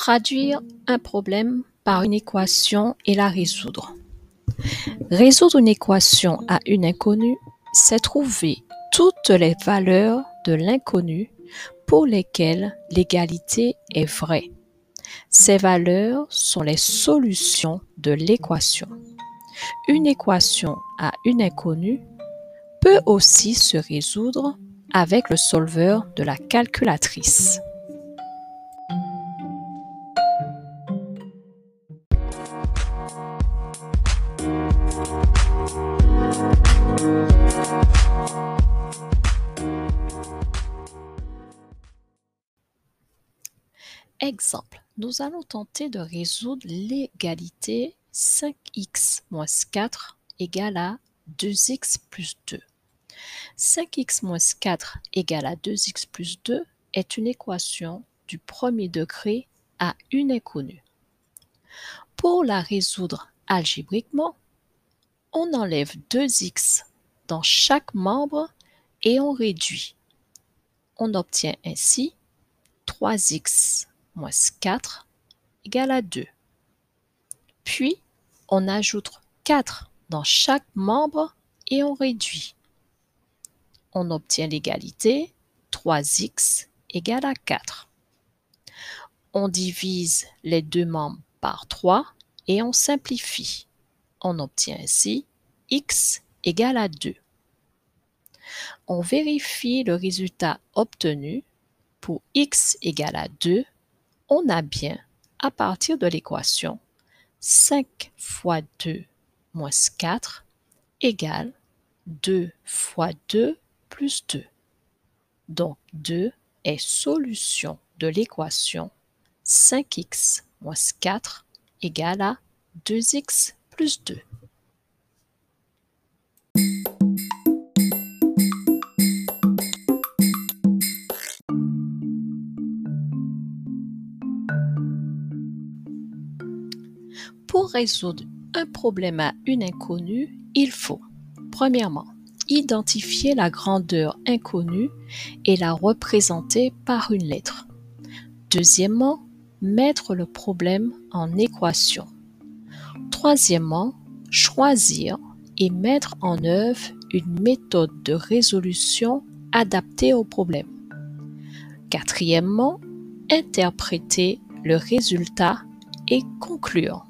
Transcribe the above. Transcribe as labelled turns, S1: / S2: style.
S1: Traduire un problème par une équation et la résoudre. Résoudre une équation à une inconnue, c'est trouver toutes les valeurs de l'inconnu pour lesquelles l'égalité est vraie. Ces valeurs sont les solutions de l'équation. Une équation à une inconnue peut aussi se résoudre avec le solveur de la calculatrice. Exemple, nous allons tenter de résoudre l'égalité 5x moins 4 égale à 2x plus 2. 5x moins 4 égale à 2x plus 2 est une équation du premier degré à une inconnue. Pour la résoudre algébriquement, on enlève 2x dans chaque membre et on réduit. On obtient ainsi 3x moins 4 égale à 2. Puis, on ajoute 4 dans chaque membre et on réduit. On obtient l'égalité 3x égale à 4. On divise les deux membres par 3 et on simplifie. On obtient ainsi x égale à 2. On vérifie le résultat obtenu. Pour x égale à 2, on a bien, à partir de l'équation, 5 fois 2 moins 4 égale 2 fois 2 plus 2. Donc 2 est solution de l'équation 5x moins 4 égale à 2x plus 2. Pour résoudre un problème à une inconnue, il faut, premièrement, identifier la grandeur inconnue et la représenter par une lettre. Deuxièmement, mettre le problème en équation. Troisièmement, choisir et mettre en œuvre une méthode de résolution adaptée au problème. Quatrièmement, interpréter le résultat et conclure.